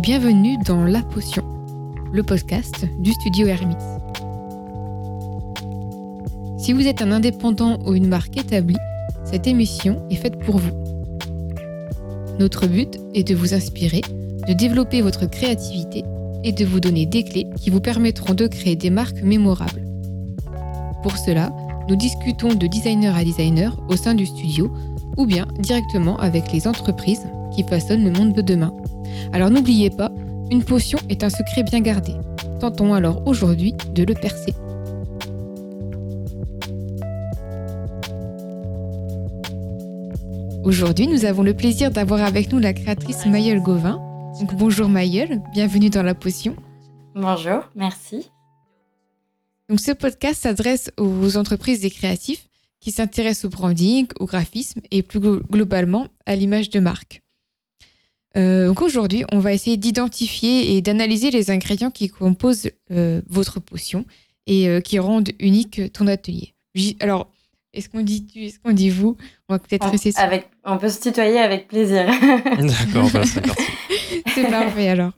Bienvenue dans La Potion, le podcast du studio Hermit. Si vous êtes un indépendant ou une marque établie, cette émission est faite pour vous. Notre but est de vous inspirer, de développer votre créativité et de vous donner des clés qui vous permettront de créer des marques mémorables. Pour cela, nous discutons de designer à designer au sein du studio ou bien directement avec les entreprises qui façonnent le monde de demain. Alors n'oubliez pas, une potion est un secret bien gardé. Tentons alors aujourd'hui de le percer. Aujourd'hui, nous avons le plaisir d'avoir avec nous la créatrice Mayel Gauvin. Donc, bonjour Mayel, bienvenue dans la potion. Bonjour, merci. Donc, ce podcast s'adresse aux entreprises et créatifs qui s'intéressent au branding, au graphisme et plus globalement à l'image de marque. Euh, donc aujourd'hui, on va essayer d'identifier et d'analyser les ingrédients qui composent euh, votre potion et euh, qui rendent unique ton atelier. Alors, est-ce qu'on dit tu, est-ce qu'on dit vous? On va peut-être rester avec, On peut se tutoyer avec plaisir. D'accord, bah, c'est parti. c'est parfait alors.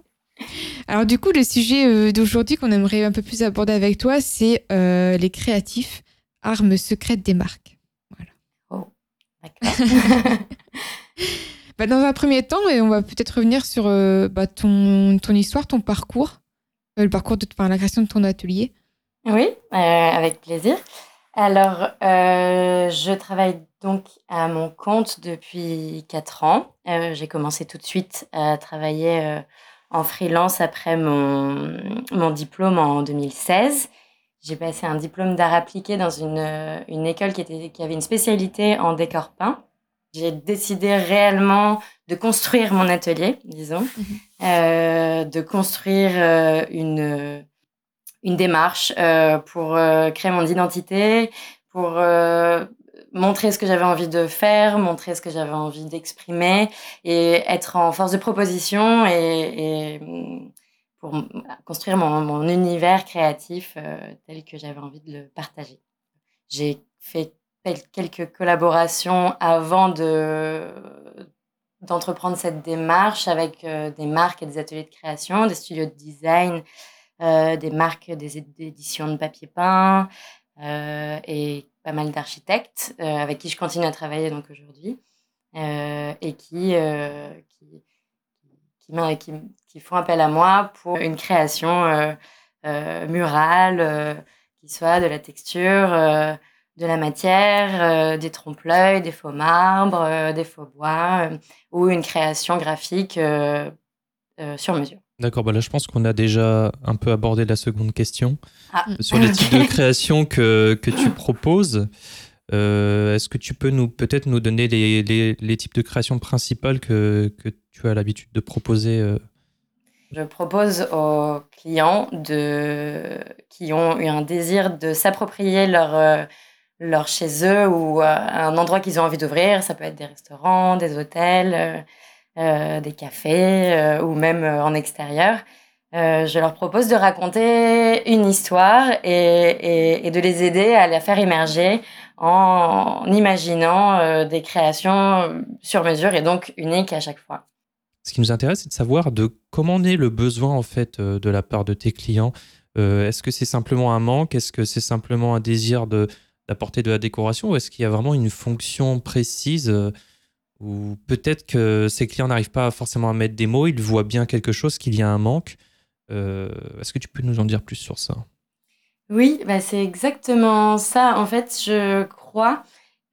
Alors du coup, le sujet d'aujourd'hui qu'on aimerait un peu plus aborder avec toi, c'est les créatifs, armes secrètes des marques. Voilà. Oh, d'accord. Bah, dans un premier temps, et on va peut-être revenir sur euh, bah, ton, histoire, ton parcours, euh, le parcours de la création de ton atelier. Oui, euh, avec plaisir. Alors, je travaille donc à mon compte depuis 4 ans. J'ai commencé tout de suite à travailler en freelance après mon, diplôme en 2016. J'ai passé un diplôme d'art appliqué dans une, école qui avait une spécialité en décor peint. J'ai décidé réellement de construire mon atelier, disons, mhm. euh, de construire euh, une, une démarche euh, pour créer mon identité, pour montrer ce que j'avais envie de faire, montrer ce que j'avais envie d'exprimer et être en force de proposition et, et pour construire mon, mon univers créatif tel que j'avais envie de le partager. J'ai fait quelques collaborations avant de d'entreprendre cette démarche avec euh, des marques et des ateliers de création, des studios de design, euh, des marques des éditions de papier peint euh, et pas mal d'architectes avec qui je continue à travailler donc aujourd'hui et qui qui, qui, font appel à moi pour une création murale qui soit de la texture de la matière, euh, des trompe-l'œil, des faux marbres, euh, des faux bois, euh, ou une création graphique sur mesure. D'accord, bah là je pense qu'on a déjà un peu abordé la seconde question ah. sur les types de création que, que tu proposes. Est-ce que tu peux nous peut-être nous donner les, les, les, types de création principales que, que tu as l'habitude de proposer Je propose aux clients de, qui ont eu un désir de s'approprier leur leur chez eux ou euh, un endroit qu'ils ont envie d'ouvrir. Ça peut être des restaurants, des hôtels, euh, euh des cafés ou même en extérieur. je leur propose de raconter une histoire et, et, de les aider à la faire émerger en, imaginant des créations sur mesure et donc uniques à chaque fois. Ce qui nous intéresse, c'est de savoir de comment naît le besoin en fait de la part de tes clients. Est-ce que c'est simplement un manque? Est-ce que c'est simplement un désir de, d'apporter de la décoration ou est-ce qu'il y a vraiment une fonction précise euh, ou peut-être que ces clients n'arrivent pas forcément à mettre des mots, ils voient bien quelque chose, qu'il y a un manque. Euh, est-ce que tu peux nous en dire plus sur ça? Oui, bah c'est exactement ça. En fait, je crois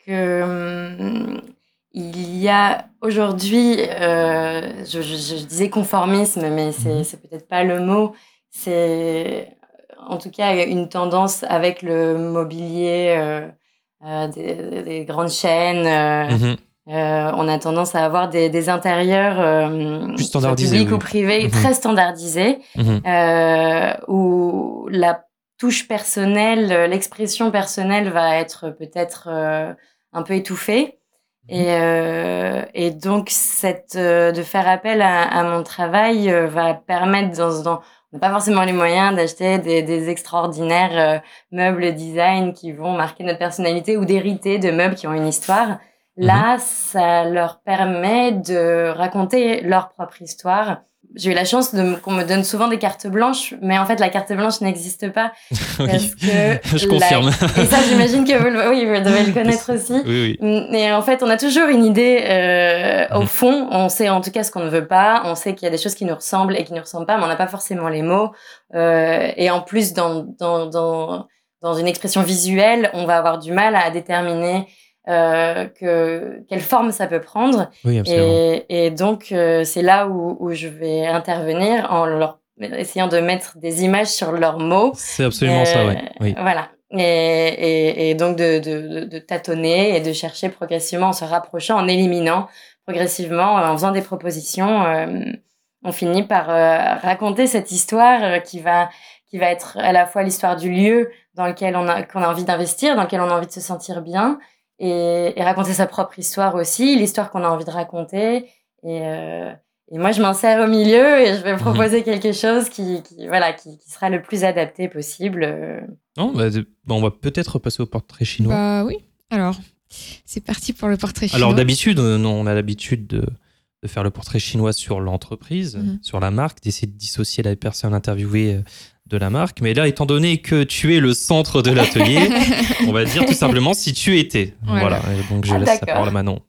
que hum, il y a aujourd'hui, euh, je, disais conformisme, mais c'est, mmh peut-être pas le mot. C'est en tout cas une tendance avec le mobilier euh, euh, des, grandes chaînes. Euh, mhm. on a tendance à avoir des, des intérieurs publics ou privés mhm. très standardisés, mhm. où la touche personnelle, l'expression personnelle va être peut-être un peu étouffée. Et, et donc, cette, de faire appel à, à mon travail va permettre dans, dans, n'a pas forcément les moyens d'acheter des, des, extraordinaires euh, meubles design qui vont marquer notre personnalité ou d'hériter de meubles qui ont une histoire. Là, ça leur permet de raconter leur propre histoire j'ai eu la chance de qu'on me donne souvent des cartes blanches, mais en fait la carte blanche n'existe pas parce que je confirme. Et ça, j'imagine que vous, oui, vous devez le connaître aussi. Oui, oui. Et en fait, on a toujours une idée euh, au mhm. fond. On sait en tout cas ce qu'on ne veut pas. On sait qu'il y a des choses qui nous ressemblent et qui nous ressemblent pas, mais on n'a pas forcément les mots. Euh, et en plus, dans, dans dans dans une expression visuelle, on va avoir du mal à déterminer que quelle forme ça peut prendre. et, et, donc euh, c'est là où, où, je vais intervenir en leur essayant de mettre des images sur leurs mots. C'est absolument ça, oui. oui. Voilà. Et, et, et donc de, de, de, tâtonner et de chercher progressivement en se rapprochant, en éliminant progressivement, en faisant des propositions. Euh, on finit par raconter cette histoire qui va qui va être à la fois l'histoire du lieu dans lequel on a qu'on a envie d'investir, dans lequel on a envie de se sentir bien, et, et, raconter sa propre histoire aussi, l'histoire qu'on a envie de raconter. Et, euh, et moi, je m'insère au milieu et je vais mhm. proposer quelque chose qui, qui voilà, qui, qui, sera le plus adapté possible. Euh. Non, bah, on va peut-être passer au portrait chinois. Bah oui. Alors, c'est parti pour le portrait chinois. Alors d'habitude, on a l'habitude de, de, faire le portrait chinois sur l'entreprise, mhm. sur la marque, d'essayer de dissocier la personne interviewée euh, de la marque. Mais là, étant donné que tu es le centre de l'atelier, on va dire tout simplement si tu étais. Voilà. donc je ah, laisse la parole à Manon.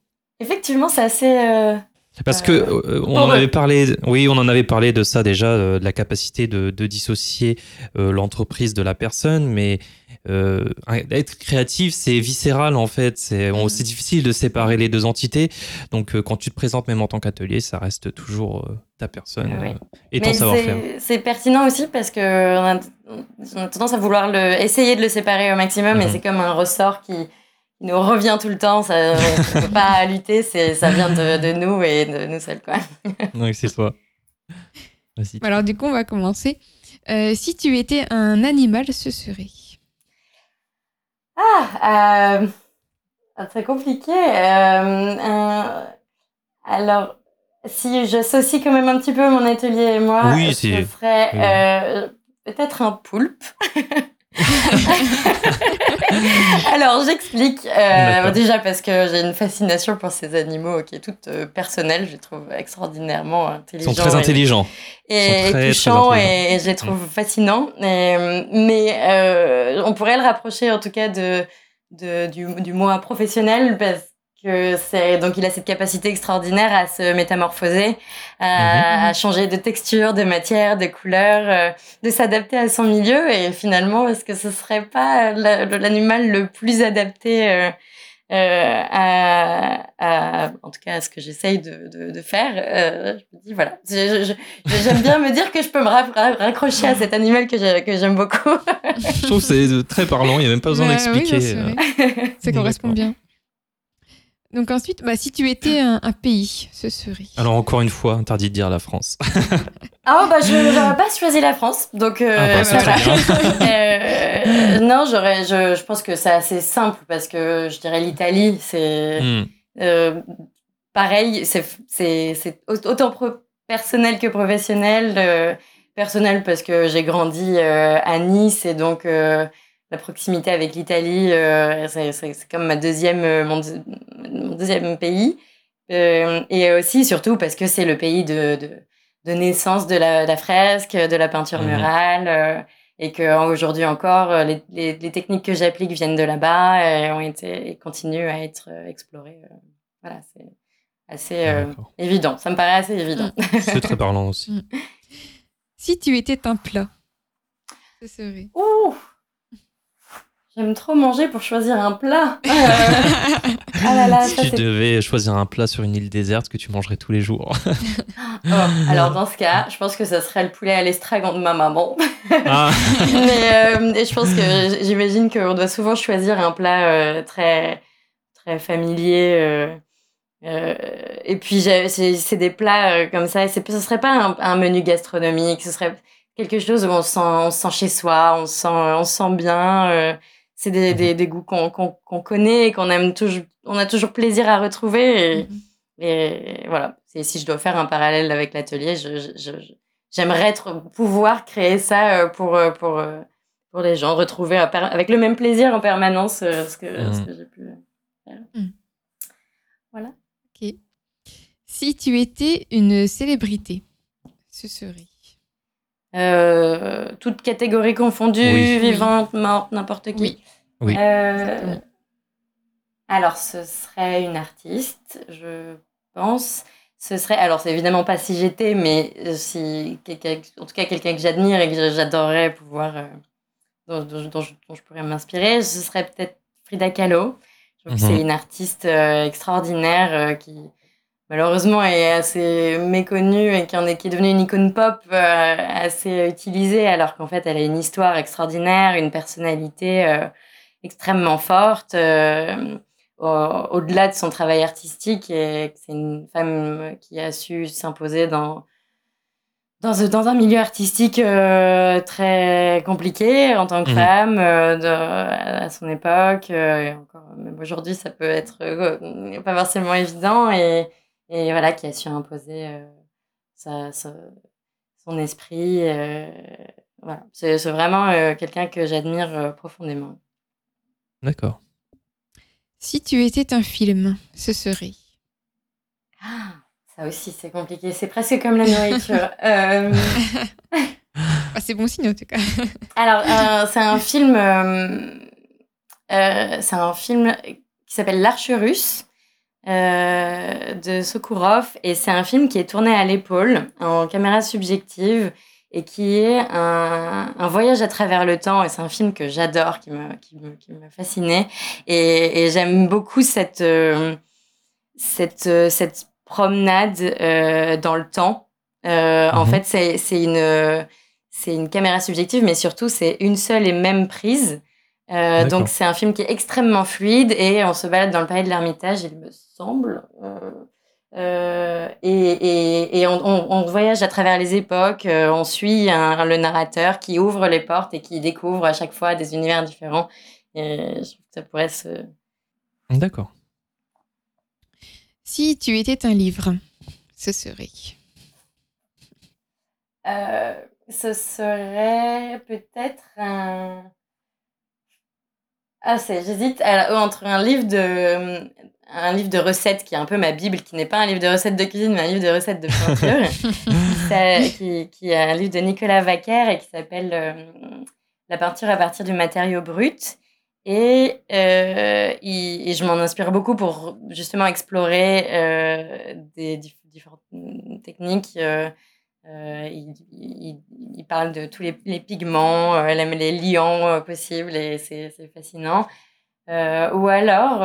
Effectivement, c'est assez. Euh, parce que euh, euh, on en avait parlé, oui, on en avait parlé de ça déjà, de la capacité de, dissocier l'entreprise de la personne, mais être créatif, c'est viscéral en fait. C'est mm. difficile de séparer les deux entités. Donc, quand tu te présentes même en tant qu'atelier, ça reste toujours ta personne et ton savoir-faire. C'est pertinent aussi parce que on a, tendance à vouloir le, essayer de le séparer au maximum, mais mhm. c'est comme un ressort qui, nous revient tout le temps. Ça, on ne peut pas lutter, ça vient de, nous et de nous seuls. Quoi. oui, c'est toi. Alors, du coup, on va commencer. Euh, si tu étais un animal, ce serait Ah, euh, très compliqué. Euh, alors, si j'associe quand même un petit peu mon atelier et moi, oui, ce serait euh, peut-être un poulpe. Alors, j'explique. Euh, déjà parce que j'ai une fascination pour ces animaux qui est toute euh, personnelle. Je les trouve extraordinairement intelligents. Ils sont très intelligents. Et, touchants et, je les trouve mm. fascinants. mais on pourrait le rapprocher en tout cas de, de du, du mot professionnel parce que c'est donc il a cette capacité extraordinaire à se métamorphoser, à, mhm. changer de texture, de matière, de couleur, euh, de s'adapter à son milieu. Et finalement est-ce que ce serait pas l'animal le plus adapté euh, euh, à, à, en tout cas à ce que j'essaye de, de, de, faire euh, je me dis voilà. J'aime bien me dire que je peux me raccrocher à cet animal que j'aime beaucoup. Je trouve que c'est très parlant il n'y a même pas besoin d'expliquer ça correspond bien donc ensuite, bah, si tu étais un, pays, ce serait. Alors encore une fois, interdit de dire la France. ah bah je n'aurais pas choisi la France, donc. Euh, ah bah, euh, non, j'aurais. Je, je, pense que c'est assez simple parce que je dirais l'Italie, c'est hmm. euh, pareil, c'est c'est autant personnel que professionnel. Euh, personnel parce que j'ai grandi euh, à Nice et donc la proximité avec l'Italie, euh, c'est comme ma deuxième, euh, mon, deuxième pays. Euh, et aussi, surtout, parce que c'est le pays de, de, de, naissance de la, la, fresque, de la peinture mhm. murale, euh, et que aujourd'hui encore, les, les, les, techniques que j'applique viennent de là-bas et ont été et continuent à être explorées. voilà, c'est assez évident. Ça me paraît assez évident. C'est très parlant aussi. Mm. Si tu étais un plat, ce serait. Ouh J'aime trop manger pour choisir un plat. ah si tu devais choisir un plat sur une île déserte que tu mangerais tous les jours. Oh, alors dans ce cas, je pense que ça serait le poulet à l'estragon de ma maman. Ah. Mais euh, je pense que j'imagine qu'on doit souvent choisir un plat euh, très très familier. Euh, et puis c'est des plats comme ça. Ce ne serait pas un, un, menu gastronomique. Ce serait quelque chose où on se sent, on sent chez soi, on se sent, on se sent bien c'est des, des, des, goûts qu'on qu'on connaît et qu'on aime toujours, on a toujours plaisir à retrouver. Et, mhm. et voilà, si je dois faire un parallèle avec l'atelier, j'aimerais pouvoir créer ça euh, pour, euh, pour, euh, pour les gens, retrouver avec le même plaisir en permanence ce que, mhm. que j'ai pu faire. Mhm. Ok. Si tu étais une célébrité, ce serait? Euh, Toute catégorie confondue, Oui. vivante, morte, n'importe qui. Oui. Oui. Euh, Exactement. alors, ce serait une artiste, je pense. Ce serait, alors c'est évidemment pas si j'étais, mais euh, si en tout cas quelqu'un que j'admire et que j'adorerais pouvoir, euh, dont, dont- dont je, dont je pourrais m'inspirer, ce serait peut-être Frida Kahlo. Je trouve que Mhm. c'est une artiste euh, extraordinaire euh, qui malheureusement est assez méconnue et qui, en est, qui est devenue une icône pop euh, assez utilisée, alors qu'en fait elle a une histoire extraordinaire, une personnalité euh, extrêmement forte. euh, au- au-delà de son travail artistique et c'est une femme qui a su s'imposer dans dans, un- dans un milieu artistique très compliqué en tant que Mhm. femme de, à son époque et encore même aujourd'hui ça peut être pas forcément évident et, et voilà qui a su imposer euh, sa, sa- son esprit euh, voilà c'est c'est vraiment euh, quelqu'un que j'admire euh, profondément D'accord. Si tu étais un film, ce serait? Ah, ça aussi, c'est compliqué. C'est presque comme la nourriture. Euh, Ah, C'est bon signe en tout cas. alors, euh, c'est un film. euh, euh, c'est un film qui s'appelle L'Arche russe euh, de Sokourov. Et c'est un film qui est tourné à l'épaule, en caméra subjective, et qui est un, un voyage à travers le temps. Et c'est un film que j'adore, qui me, qui me, qui me fascinait. Et, et j'aime beaucoup cette, euh, cette, euh, cette promenade euh, dans le temps. En Mhm. fait, c'est une, c'est une caméra subjective, mais surtout, c'est une seule et même prise. Euh, donc, c'est un film qui est extrêmement fluide et on se balade dans le palais de l'Ermitage, il me semble. Euh, euh, et et, et on, on, on voyage à travers les époques. on suit un- le narrateur qui ouvre les portes et qui découvre à chaque fois des univers différents. Et je trouve que ça pourrait se. D'accord. Si tu étais un livre, ce serait Euh, ce serait peut-être un. Ah, c'est, j'hésite alors, entre un livre de un livre de recettes qui est un peu ma bible, qui n'est pas un livre de recettes de cuisine, mais un livre de recettes de peinture, qui, qui, est un livre de Nicolas Vaquer et qui s'appelle euh, La peinture à partir du matériau brut. Et, euh, il- et je m'en inspire beaucoup pour justement explorer euh, des dif- différentes techniques. Euh, il, parle de tous les, les pigments, euh, les, liants euh, possibles et c'est fascinant. Euh, ou alors,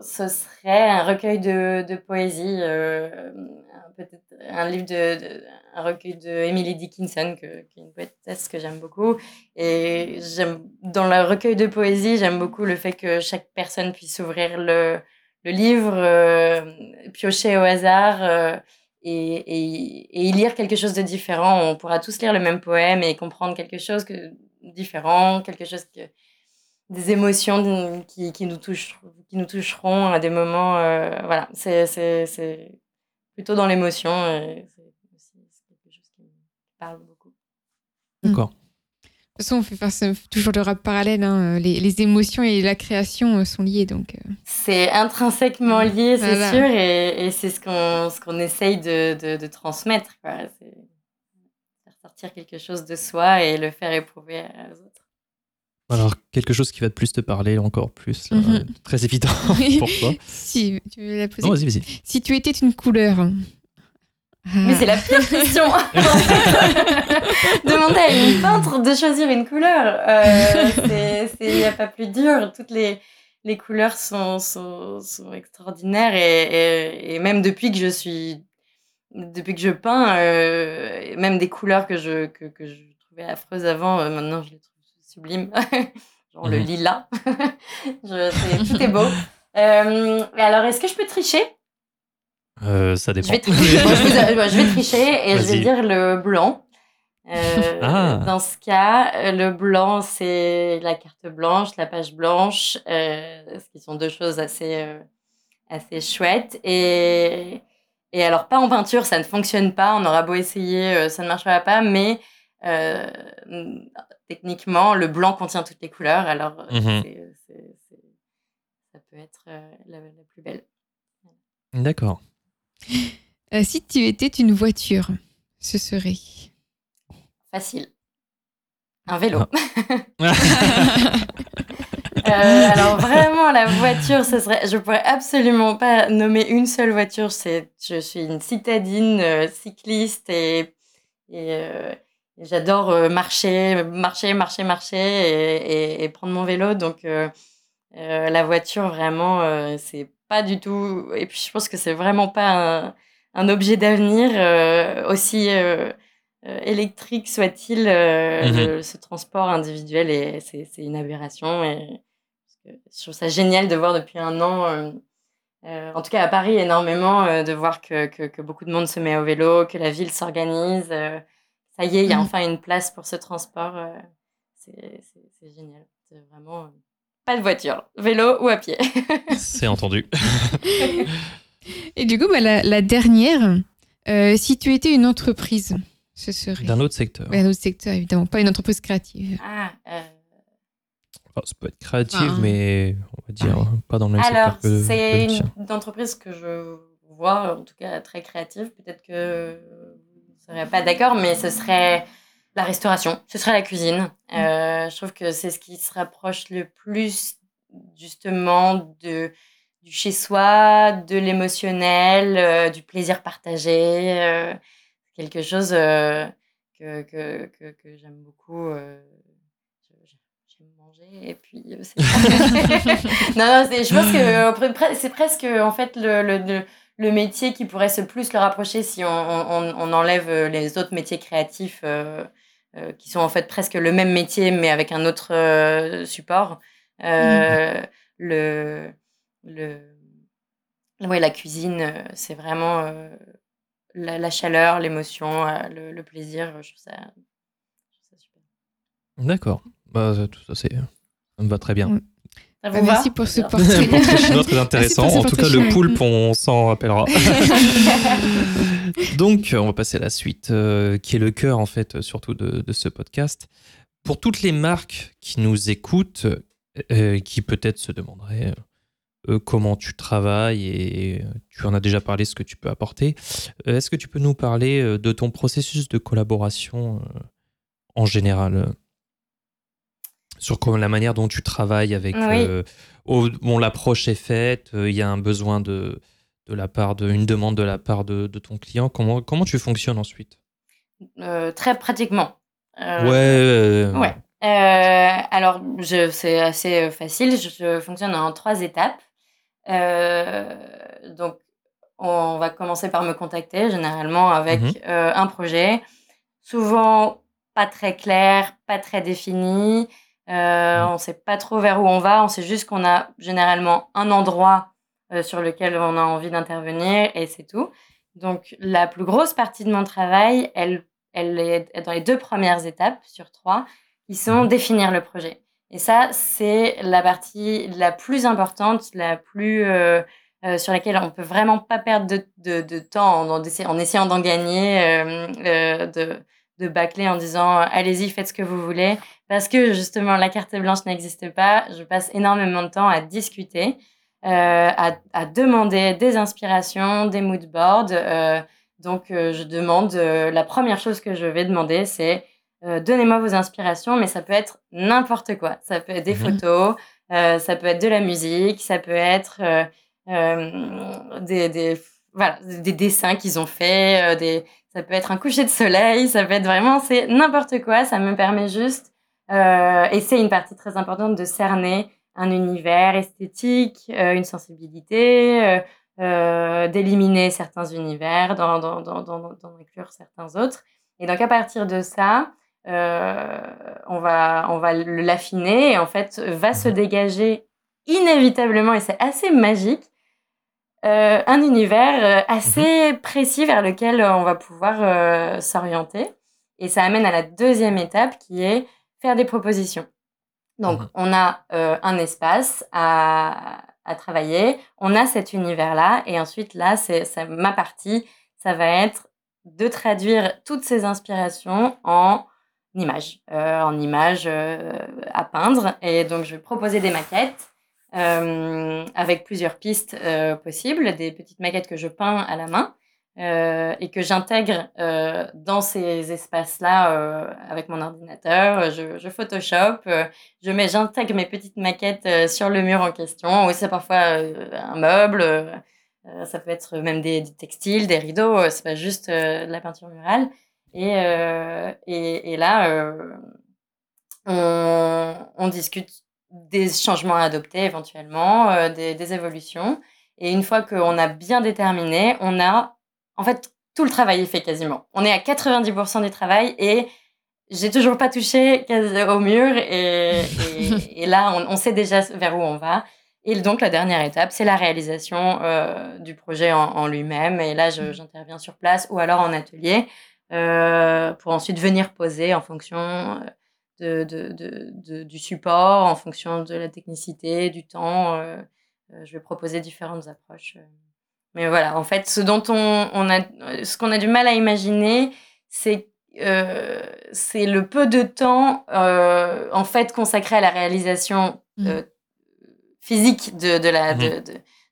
ce serait un recueil de, poésie, peut-être un livre de, un recueil de Emily Dickinson, qui est une poétesse que j'aime beaucoup. Et dans le recueil de poésie, j'aime beaucoup le fait que chaque personne puisse ouvrir le, livre, piocher au hasard. Et, et, et lire quelque chose de différent. On pourra tous lire le même poème et comprendre quelque chose que, différent, quelque chose que des émotions qui, qui, nous, touchent, qui nous toucheront à des moments. euh, voilà, c'est, plutôt dans l'émotion. C'est quelque chose qui me parle beaucoup. D'accord. Toute façon, on fait face- toujours le rap parallèle. hein. Les, les émotions et la création euh, sont liées. Donc, euh, C'est intrinsèquement lié, c'est Voilà. sûr, et, et c'est ce qu'on, ce qu'on essaye de, de, de transmettre. Quoi. C'est faire sortir quelque chose de soi et le faire éprouver aux autres. Alors, quelque chose qui va de plus te parler encore plus, là, Mhm. très évident pour toi. si tu veux la poser. Non, vas-y, vas-y. Si tu étais une couleur. Mais Ah. c'est la pire question. Demander à une peintre de choisir une couleur, euh, c'est, c'est, y a pas plus dur. Toutes les, les couleurs sont, sont, sont extraordinaires et, et, et même depuis que je suis, depuis que je peins, euh, même des couleurs que je, que, que je trouvais affreuses avant, euh, maintenant je les trouve sublimes. Genre le Mhm. lilas. je, tout est beau. Euh, alors, est-ce que je peux tricher? Euh, ça je dépend. vais, tricher. Bon, je, vous- bon, je vais tricher et je vais dire le blanc. Euh, Ah. Dans ce cas, le blanc, c'est la carte blanche, la page blanche, euh, ce qui sont deux choses assez, euh, assez chouettes. Et, et alors, pas en peinture, ça ne fonctionne pas. On aura beau essayer, ça ne marchera pas. Mais techniquement, le blanc contient toutes les couleurs. Alors, Mhm. ça peut être la, la plus belle. D'accord. Si tu étais une voiture, ce serait Facile. Un vélo. Ah. Euh, alors vraiment, la voiture, ce serait. Je pourrais absolument pas nommer une seule voiture. C'est, je suis une citadine euh, cycliste et, euh, j'adore marcher, marcher, marcher, marcher et, prendre mon vélo. Donc la voiture, vraiment, c'est pas du tout. Et puis je pense que c'est vraiment pas un, objet d'avenir aussi. électrique soit-il, mmh ce transport individuel, et c'est une aberration. Et je trouve ça génial de voir depuis un an, euh, euh, en tout cas à Paris énormément, euh, de voir que, que, beaucoup de monde se met au vélo, que la ville s'organise. ça y est, il y a mmh. enfin une place pour ce transport. c'est génial. C'est vraiment pas de voiture, vélo ou à pied. c'est entendu. Et du coup, bah, la, la, dernière, si tu étais une entreprise, ce serait. D'un autre secteur. D'un autre secteur, évidemment, pas une entreprise créative. Ah, ça peut être créatif, mais on va dire pas dans le même Alors, c'est une, entreprise que je vois, en tout cas très créative. Peut-être que vous ne serez pas d'accord, mais ce serait la restauration, ce serait la cuisine. Mm. Euh, je trouve que c'est ce qui se rapproche le plus justement de du chez soi, de l'émotionnel, euh, du plaisir partagé, euh, quelque chose que, que, que, que j'aime beaucoup et puis euh, non, non je pense que c'est presque en fait le, le, le, métier qui pourrait se plus le rapprocher si on, on, on enlève euh, les autres métiers créatifs euh, qui sont en fait presque le même métier mais avec un autre support mmh. le le ouais, la cuisine c'est vraiment la, la, chaleur l'émotion le, plaisir je trouve ça, super d'accord bah, tout ça c'est ça me va très bien. Bah, merci pour ce portrait. portrait chinois très intéressant. En tout cas, le poulpe, on s'en rappellera. Donc, on va passer à la suite, euh, qui est le cœur, en fait, surtout de, ce podcast. Pour toutes les marques qui nous écoutent, euh, qui peut-être se demanderaient euh, comment tu travailles, et tu en as déjà parlé, ce que tu peux apporter, est-ce que tu peux nous parler de ton processus de collaboration en général sur la manière dont tu travailles avec. Euh, bon, l'approche est faite, euh, il y a un besoin de, de la part de, une demande de la part de, de ton client. Comment, comment tu fonctionnes ensuite? Euh, Très pratiquement. ouais. Ouais. alors, c'est assez facile. Je, fonctionne en trois étapes. donc, on va commencer par me contacter, généralement avec mhm. un projet, souvent pas très clair, pas très défini. Euh, mmh. on ne sait pas trop vers où on va. On sait juste qu'on a généralement un endroit euh, sur lequel on a envie d'intervenir et c'est tout. Donc, la plus grosse partie de mon travail, elle, elle est dans les deux premières étapes sur trois, qui sont mmh. définir le projet. Et ça, c'est la partie la plus importante, la plus euh, sur laquelle on peut vraiment pas perdre de, de, de temps en, en, essayant d'en gagner, de, de bâcler en disant allez-y, faites ce que vous voulez. Parce que justement, la carte blanche n'existe pas. Je passe énormément de temps à discuter, euh, à, à, demander des inspirations, des mood boards. Euh, donc, euh, je demande, euh, la première chose que je vais demander, c'est euh, donnez-moi vos inspirations, mais ça peut être n'importe quoi. Ça peut être des mhm. photos, ça peut être de la musique, ça peut être des, des, voilà, des dessins qu'ils ont fait, des, ça peut être un coucher de soleil, ça peut être vraiment, c'est n'importe quoi. Ça me permet juste, euh, et c'est une partie très importante de cerner un univers esthétique, euh, une sensibilité, euh, euh d'éliminer certains univers, d'en, d'en, d'en, d'en inclure certains autres. Et donc à partir de ça, euh, on va, on va l'affiner et en fait va se dégager inévitablement, et c'est assez magique, euh, un univers assez mhm. précis vers lequel on va pouvoir s'orienter. Et ça amène à la deuxième étape qui est faire des propositions. Donc, on a un espace à, à, travailler, on a cet univers-là, et ensuite, là, c'est ma partie, ça va être de traduire toutes ces inspirations en images, en images à peindre. Et donc, je vais proposer des maquettes avec plusieurs pistes possibles, des petites maquettes que je peins à la main. Euh, et que j'intègre euh, dans ces espaces-là euh, avec mon ordinateur. Je, Photoshop, je mets, j'intègre mes petites maquettes sur le mur en question. Oui, c'est parfois un meuble, ça peut être même des, des textiles, des rideaux. c'est pas juste de la peinture murale. Et, et, et, là, on, on, discute des changements à adopter éventuellement, des, des évolutions. Et une fois qu'on a bien déterminé, on a en fait, tout le travail est fait quasiment. On est à 90% du travail et j'ai toujours pas touché au mur et, et, là, on, sait déjà vers où on va. Et donc, la dernière étape, c'est la réalisation euh, du projet en, lui-même. Et là, mmh. j'interviens sur place ou alors en atelier euh, pour ensuite venir poser en fonction euh, de, de, de, du support, en fonction de la technicité, du temps. Euh je vais proposer différentes approches. Mais voilà, en fait, ce dont on, on a, ce qu'on a du mal à imaginer, c'est euh, c'est le peu de temps euh, en fait consacré à la réalisation mmh. euh, physique de, de la, mmh. de,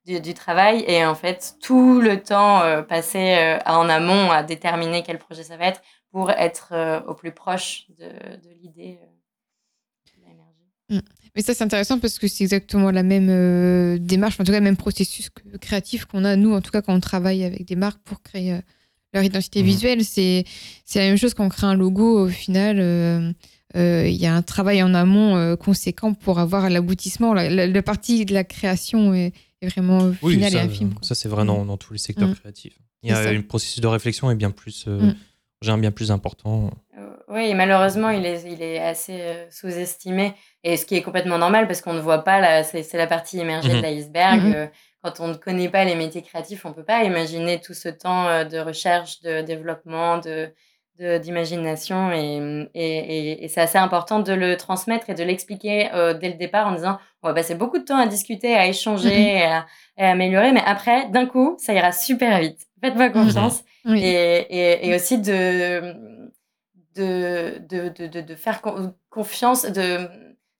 du, du, travail et en fait tout le temps euh, passé euh, en amont à déterminer quel projet ça va être pour être euh, au plus proche de, de l'idée. Mmh. Mais ça, c'est intéressant parce que c'est exactement la même euh, démarche, en tout cas, le même processus créatif qu'on a, nous, en tout cas, quand on travaille avec des marques pour créer euh, leur identité mmh. visuelle. C'est la même chose quand on crée un logo, au final. Euh, il y a un travail en amont conséquent pour avoir l'aboutissement. La, partie de la création est, vraiment finale ça, et infime. Ça, c'est vrai dans, tous les secteurs mmh. créatifs. Il y a un processus de réflexion est bien plus, mmh. bien plus important. Oui, malheureusement, il est, il est assez sous-estimé. Et ce qui est complètement normal parce qu'on ne voit pas, c'est la partie émergée de mmh l'iceberg. Mmh quand on ne connaît pas les métiers créatifs, on ne peut pas imaginer tout ce temps de recherche, de développement, de d'imagination et, et, et, c'est assez important de le transmettre et de l'expliquer dès le départ en disant on va passer beaucoup de temps à discuter, à échanger mmh à, améliorer, mais après, d'un coup, ça ira super vite. Faites-moi confiance. Et, et, aussi de, de, de, de, de faire confiance, de,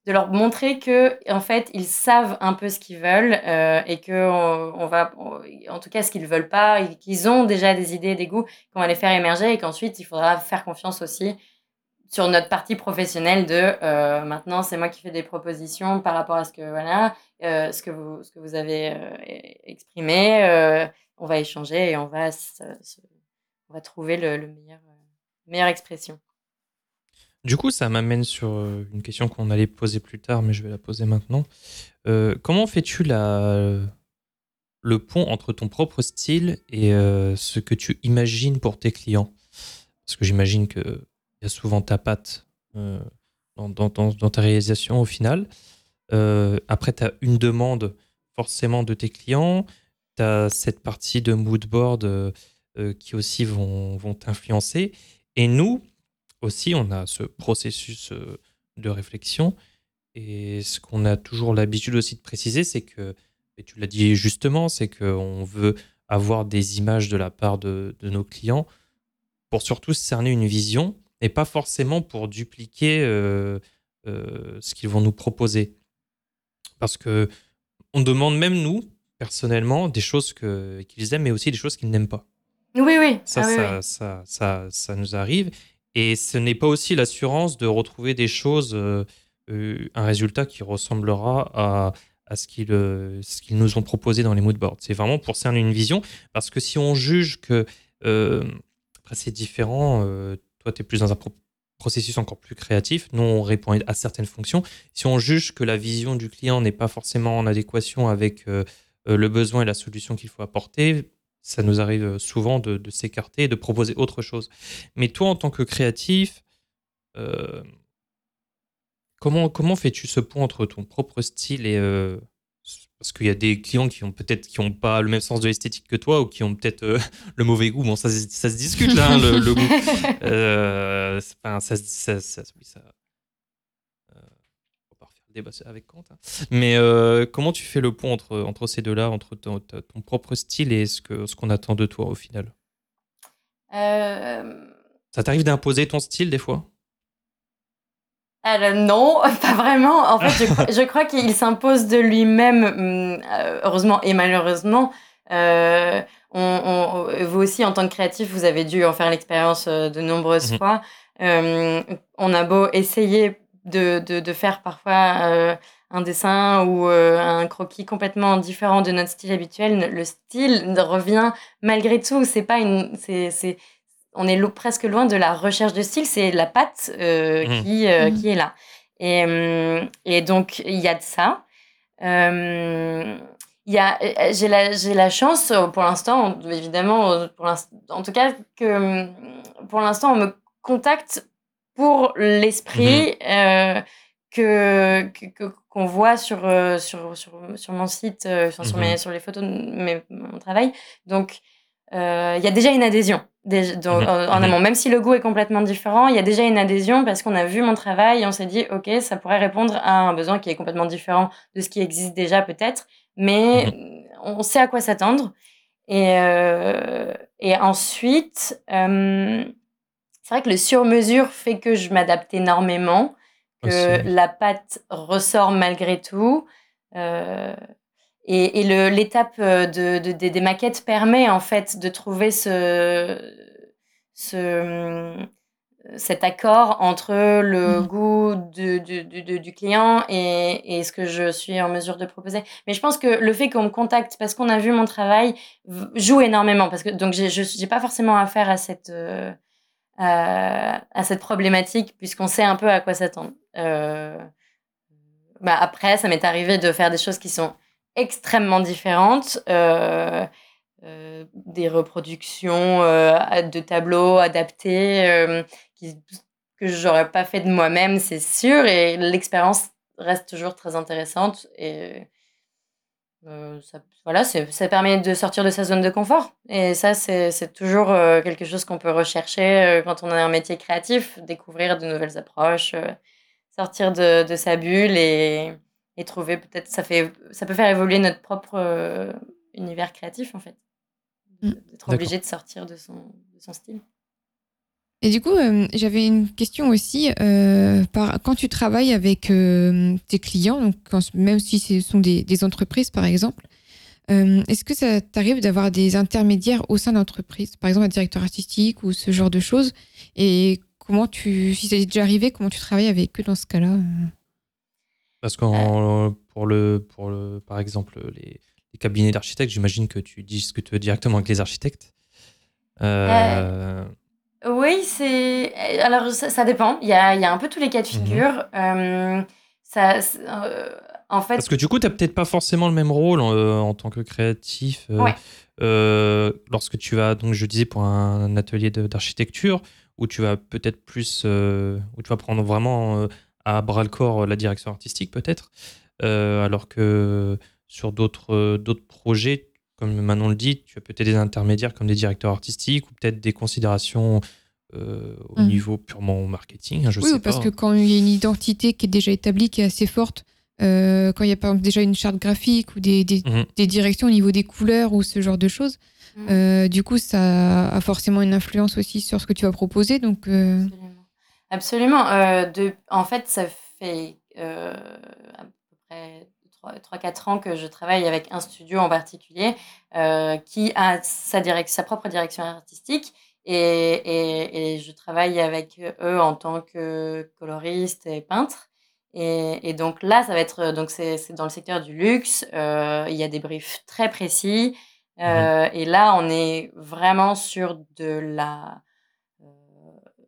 de leur montrer que en fait ils savent un peu ce qu'ils veulent euh, et que on, va en tout cas ce qu'ils veulent pas qu'ils ont déjà des idées des goûts qu'on va les faire émerger et qu'ensuite il faudra faire confiance aussi sur notre partie professionnelle de euh, maintenant c'est moi qui fais des propositions par rapport à ce que voilà euh, ce que vous ce que vous avez exprimé on va échanger et on va on va trouver le meilleur meilleure expression du coup, ça m'amène sur euh, une question qu'on allait poser plus tard, mais je vais la poser maintenant. Euh, comment fais-tu la... le pont entre ton propre style et euh, ce que tu imagines pour tes clients? Parce que j'imagine qu'il y a souvent ta patte dans, dans, ta réalisation au final. après, tu as une demande forcément de tes clients. Tu as cette partie de moodboard qui aussi vont, vont t'influencer. Et nous, aussi, on a ce processus euh, de réflexion. Et ce qu'on a toujours l'habitude aussi de préciser, c'est que, et tu l'as dit justement, c'est qu'on veut avoir des images de la part de, nos clients pour surtout cerner une vision et pas forcément pour dupliquer euh, euh, ce qu'ils vont nous proposer. Parce que on demande même nous, personnellement, des choses qu'ils aiment, mais aussi des choses qu'ils n'aiment pas. Oui, oui. Ça, ah ça, Ça, ça, ça, nous arrive. Et ce n'est pas aussi l'assurance de retrouver des choses, euh, euh, un résultat qui ressemblera à, à ce qu'ils euh, nous ont proposé dans les moodboards. C'est vraiment pour cerner une vision, parce que si on juge que, après c'est différent, toi tu es plus dans un processus encore plus créatif, nous on répond à certaines fonctions. Si on juge que la vision du client n'est pas forcément en adéquation avec le besoin et la solution qu'il faut apporter, ça nous arrive souvent de, s'écarter et de proposer autre chose. Mais toi, en tant que créatif, euh, comment, comment fais-tu ce pont entre ton propre style et... Euh, parce qu'il y a des clients qui ont peut-être qui ont pas le même sens de l'esthétique que toi ou qui ont peut-être euh, le mauvais goût. Bon, ça, ça se discute là, hein, le, goût. ça, ça, ça, ça, débat avec Kant. Hein. Mais euh, comment tu fais le pont entre, entre ces deux-là, entre ton, ton, propre style et ce qu'on ce qu'on attend de toi au final? Euh... Ça t'arrive d'imposer ton style des fois? Alors, non, pas vraiment. En fait, je, crois, qu'il s'impose de lui-même, hum, euh, heureusement et malheureusement. Euh, on, vous aussi, en tant que créatif, vous avez dû en faire l'expérience euh, de nombreuses mhm. fois. on a beau essayer de, de, faire parfois un dessin ou un croquis complètement différent de notre style habituel, le style revient malgré tout. C'est pas une, c'est, on est presque loin de la recherche de style, c'est la patte euh, mmh. qui, euh, mmh. qui est là. Et, et donc, il y a de ça. Euh, y a, j'ai, la, j'ai la chance, pour l'instant, évidemment, pour en tout cas, que pour l'instant, on me contacte pour l'esprit mmh. que, qu'on voit sur, sur, sur, sur, mon site, sur, sur, les photos de mon travail. Donc, il y a déjà une adhésion. Mhm. en, mhm. amont. Même si le goût est complètement différent, il y a déjà une adhésion parce qu'on a vu mon travail et on s'est dit, OK, ça pourrait répondre à un besoin qui est complètement différent de ce qui existe déjà peut-être, mais mhm. on sait à quoi s'attendre. Et, euh, et ensuite, euh, c'est vrai que le sur-mesure fait que je m'adapte énormément, que la pâte ressort malgré tout. Euh, et, et l'étape euh, de, de, des maquettes permet en fait de trouver ce, ce, cet accord entre le mmh. goût du, du, du, client et, et, ce que je suis en mesure de proposer. Mais je pense que le fait qu'on me contacte parce qu'on a vu mon travail joue énormément. Parce que, donc, je n'ai pas forcément affaire à cette, euh, à, à, cette problématique puisqu'on sait un peu à quoi s'attendre. Euh, bah après, ça m'est arrivé de faire des choses qui sont extrêmement différentes. Euh, euh, des reproductions euh, de tableaux adaptés qui, que j'aurais pas fait de moi-même, c'est sûr. Et l'expérience reste toujours très intéressante. Et ça, voilà, ça permet de sortir de sa zone de confort. Et ça, c'est toujours quelque chose qu'on peut rechercher quand on a un métier créatif, découvrir de nouvelles approches, sortir de, de, sa bulle et, et trouver peut-être ça fait ça peut faire évoluer notre propre euh, univers créatif en fait mm. d'être obligé de sortir de son, de son style et du coup euh, j'avais une question aussi euh, par, quand tu travailles avec tes clients donc même si ce sont des, des entreprises par exemple est-ce que ça t'arrive d'avoir des intermédiaires au sein d'entreprise par exemple un directeur artistique ou ce genre de choses? Et comment tu si c'est déjà arrivé comment tu travailles avec eux dans ce cas-là? Parce que pour le, pour le, par exemple, les, cabinets d'architectes, j'imagine que tu dis ce que tu veux directement avec les architectes. Euh, oui, c'est. Alors, ça, dépend. Il y a, il y a, un peu tous les cas de mhm. figure. Euh, ça, euh, en fait... Parce que du coup, tu n'as peut-être pas forcément le même rôle en, tant que créatif. lorsque tu vas, donc je disais, pour un atelier d'architecture, où tu vas peut-être plus. où tu vas prendre vraiment à bras le corps euh, la direction artistique peut-être, euh, alors que sur euh, d'autres projets, comme Manon le dit, tu as peut-être des intermédiaires comme des directeurs artistiques ou peut-être des considérations au mmh. niveau purement marketing. Hein, je oui, parce que quand il y a une identité qui est déjà établie, qui est assez forte, quand il y a par exemple déjà une charte graphique ou des, des, mmh. des, directions au niveau des couleurs ou ce genre de choses, mmh. du coup, ça a forcément une influence aussi sur ce que tu vas proposer. Donc, Absolument. Euh, de, en fait, ça fait euh, à peu près 3-4 ans que je travaille avec un studio en particulier euh, qui a sa, sa propre direction artistique. Et, et, et, je travaille avec eux en tant que coloriste et peintre. Et, et donc là, ça va être donc c'est dans le secteur du luxe. Euh, il y a des briefs très précis. Mmh euh, et là, on est vraiment sur de la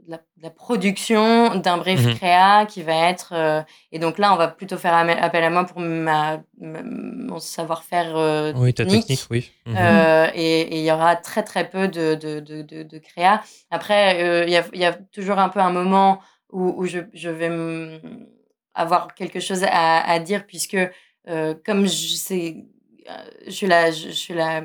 la, production d'un brief mmh créa qui va être. Euh, et donc là, on va plutôt faire appel à moi pour ma, mon savoir-faire euh, oui, technique. oui. Mmh euh, et il y aura très, très peu de, de, de, de, créa. Après, il y, a, y, a, toujours un peu un moment où, où je, je, vais avoir quelque chose à, à dire, puisque comme je, sais, je suis la. Je, je suis la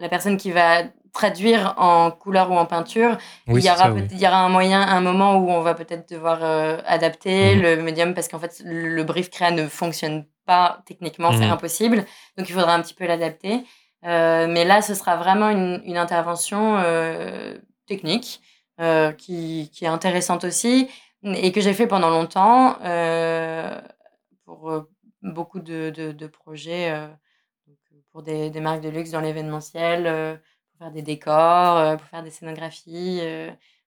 la personne qui va traduire en couleur ou en peinture, il, y aura, il y aura un moyen, un moment où on va peut-être devoir euh, adapter mhm. le médium parce qu'en fait, le, brief créa ne fonctionne pas techniquement, c'est mhm. impossible. Donc, il faudra un petit peu l'adapter. Euh, mais là, ce sera vraiment une, une intervention euh, technique qui, qui, est intéressante aussi et que j'ai fait pendant longtemps pour beaucoup de, de, projets, pour des, des, marques de luxe dans l'événementiel, faire des décors, pour faire des scénographies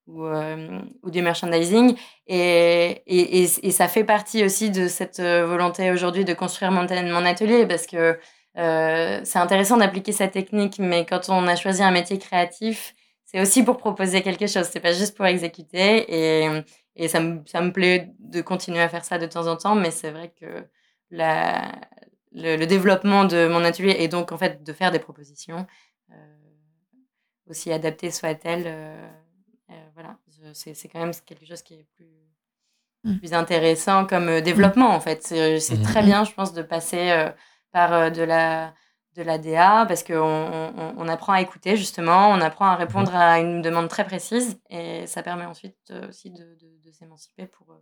ou, ou du merchandising. Et, et, et, ça fait partie aussi de cette volonté aujourd'hui de construire mon, atelier parce que c'est intéressant d'appliquer cette technique, mais quand on a choisi un métier créatif, c'est aussi pour proposer quelque chose, c'est pas juste pour exécuter. Et, et ça, me, ça me plaît de continuer à faire ça de temps en temps, mais c'est vrai que la, le, développement de mon atelier et donc en fait de faire des propositions, aussi adaptées soient-elles, euh, voilà, c'est quand même quelque chose qui est plus, mmh. plus intéressant comme euh, développement en fait. C'est mmh. très bien, je pense, de passer euh, par de la de la DA parce qu'on on, on, apprend à écouter justement, on apprend à répondre mmh. à une demande très précise et ça permet ensuite aussi de, de, s'émanciper pour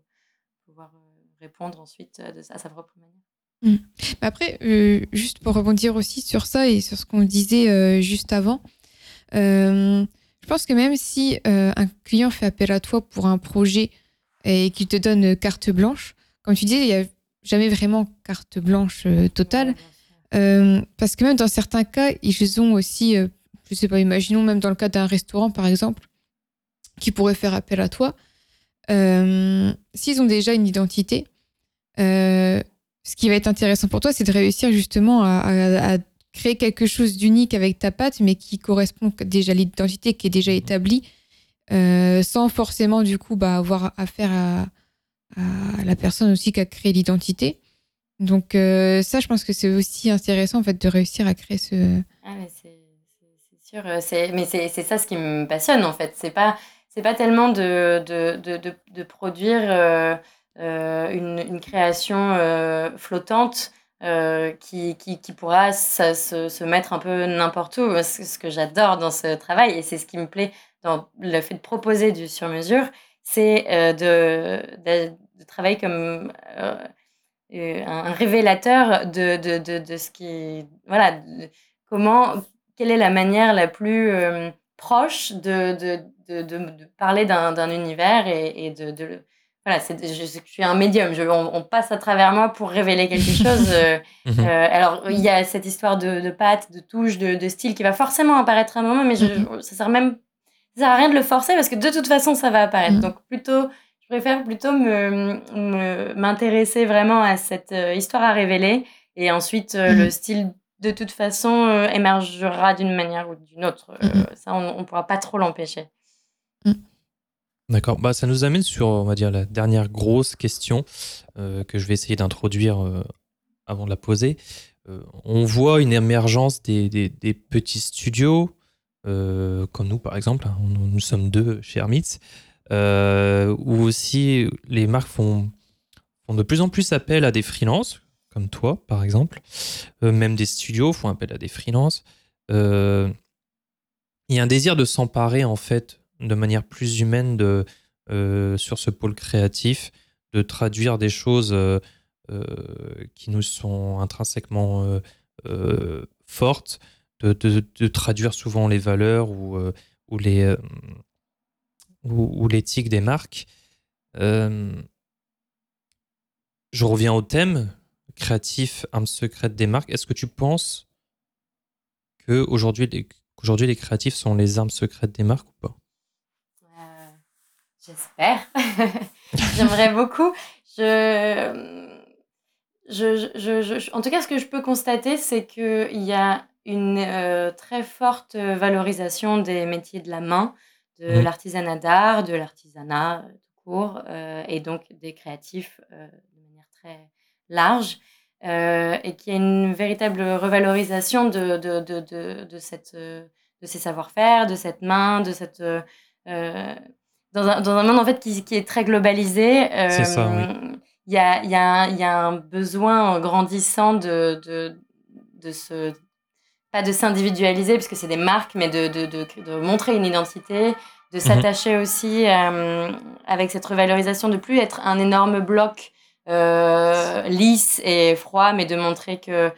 pouvoir répondre ensuite à sa propre manière. Après, juste pour rebondir aussi sur ça et sur ce qu'on disait juste avant, je pense que même si euh, un client fait appel à toi pour un projet et qu'il te donne carte blanche, comme tu disais, il n'y a jamais vraiment carte blanche euh, totale. Euh, parce que même dans certains cas, ils ont aussi, je ne sais pas, imaginons même dans le cas d'un restaurant par exemple, qui pourrait faire appel à toi. S'ils ont déjà une identité, ce qui va être intéressant pour toi, c'est de réussir justement à, à créer quelque chose d'unique avec ta patte, mais qui correspond déjà à l'identité qui est déjà établie, euh, sans forcément du coup bah, avoir affaire à, à, la personne aussi qui a créé l'identité. Donc euh, ça, je pense que c'est aussi intéressant en fait de réussir à créer ce. Ah mais c'est sûr, euh, mais c'est ça ce qui me passionne en fait. C'est pas c'est pas tellement de, de, de, de produire une, une, création flottante euh, qui, qui, pourra se, se, mettre un peu n'importe où. Ce, que j'adore dans ce travail, et c'est ce qui me plaît dans le fait de proposer du sur-mesure, c'est euh, de, de, travailler comme euh, un révélateur de, de, de, ce qui Voilà, comment, quelle est la manière la plus proche de, parler d'un univers et, et de, voilà, je, je, suis un médium. Je, on, passe à travers moi pour révéler quelque chose. Euh, mhm. euh, alors, il y a cette histoire de, de pattes, de touches, de, de, style qui va forcément apparaître à un moment, mais je, mhm. ça sert même, ça sert à rien de le forcer parce que de toute façon, ça va apparaître. Mhm. Donc, plutôt, je préfère plutôt me, m'intéresser vraiment à cette euh, histoire à révéler et ensuite le style de toute façon émergera d'une manière ou d'une autre. ça, on, ne pourra pas trop l'empêcher. D'accord. Bah, ça nous amène sur, on va dire, la dernière grosse question euh, que je vais essayer d'introduire euh, avant de la poser. Euh, on voit une émergence des, des, petits studios, comme nous par exemple. Hein. nous, sommes deux chez Hermits, où aussi les marques font, font de plus en plus appel à des freelances, comme toi par exemple. même des studios font appel à des freelances. Il y a un désir de s'emparer en fait de manière plus humaine de, euh, sur ce pôle créatif, de traduire des choses euh, euh, qui nous sont intrinsèquement fortes, de, de, traduire souvent les valeurs ou, ou les ou, l'éthique des marques. je reviens au thème créatif, âme secrète des marques. Est-ce que tu penses que aujourd'hui les créatifs sont les armes secrètes des marques ou pas? J'espère. J'aimerais beaucoup. Je, je, je, en tout cas, ce que je peux constater, c'est qu'il y a une euh, très forte valorisation des métiers de la main, de mmh. l'artisanat d'art, de l'artisanat tout court, euh, et donc des créatifs euh, de manière très large, et qu'il y a une véritable revalorisation de, de, de, de, de cette, de ces savoir-faire, de cette main, de cette dans un, dans un monde en fait qui, qui est très globalisé. c'est ça, oui. Il y a, y, a, y a un besoin grandissant de, de, de se pas de s'individualiser puisque c'est des marques, mais de, de, de, de, montrer une identité, de mhm. s'attacher aussi euh, avec cette revalorisation, de plus être un énorme bloc euh, lisse et froid, mais de montrer que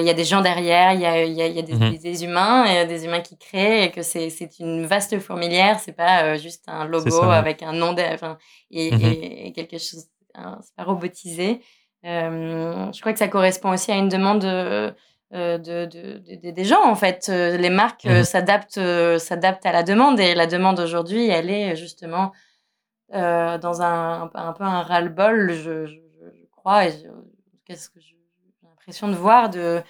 il y a des gens derrière, il y a, y a, y a des, Mhm. des humains, et des humains qui créent, et que c'est une vaste fourmilière, c'est pas euh, juste un logo ça, ouais. avec un nom, de- enfin, et, Mhm. et, et quelque chose, hein, c'est pas robotisé. Euh, je crois que ça correspond aussi à une demande euh, euh, de, de, de- de- des gens, en fait. Euh, Les marques euh, Mhm. s'adaptent euh, à la demande, et la demande aujourd'hui, elle est justement euh, dans un, un peu un ras-le-bol, je, je, je crois, et je- qu'est-ce que je- l'impression de voir de,